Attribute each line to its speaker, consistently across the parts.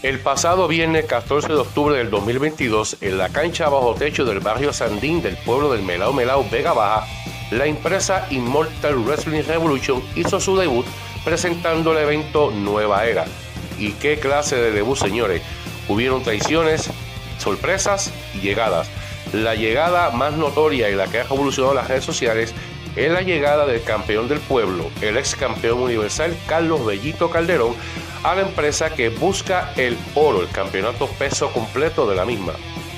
Speaker 1: El pasado viernes 14 de octubre del 2022, en la cancha bajo techo del barrio Sandín del pueblo del Melao Melao Vega Baja, la empresa Immortal Wrestling Revolution hizo su debut presentando el evento Nueva Era. ¿Y qué clase de debut, señores? Hubieron traiciones, sorpresas y llegadas. La llegada más notoria y la que ha revolucionado las redes sociales es la llegada del campeón del pueblo, el ex campeón universal Carlos Bellito Calderón, a la empresa que busca el oro, el campeonato peso completo de la misma.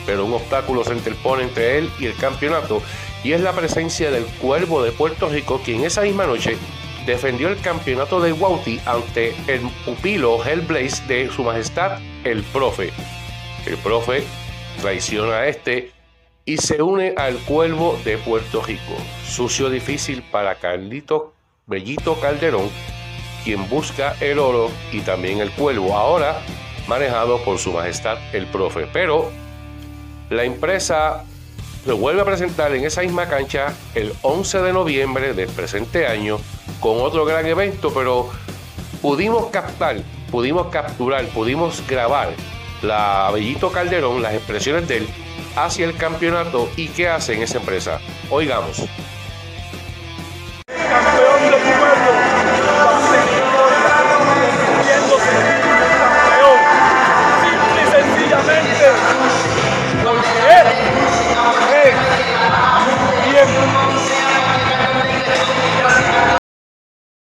Speaker 1: Pero un obstáculo se interpone entre él y el campeonato y es la presencia del Cuervo de Puerto Rico, quien esa misma noche defendió el campeonato de Wauti ante el pupilo Hellblaze de su majestad el profe. El profe traiciona a este y se une al Cuervo de Puerto Rico. Sucio difícil para Carlito Bellito Calderón, quien busca el oro y también el cuervo, ahora manejado por su majestad el profe. Pero la empresa lo vuelve a presentar en esa misma cancha el 11 de noviembre del presente año con otro gran evento, pero pudimos captar, pudimos capturar, pudimos grabar la Bellito Calderón, las expresiones de él hacia el campeonato y qué hace en esa empresa. Oigamos.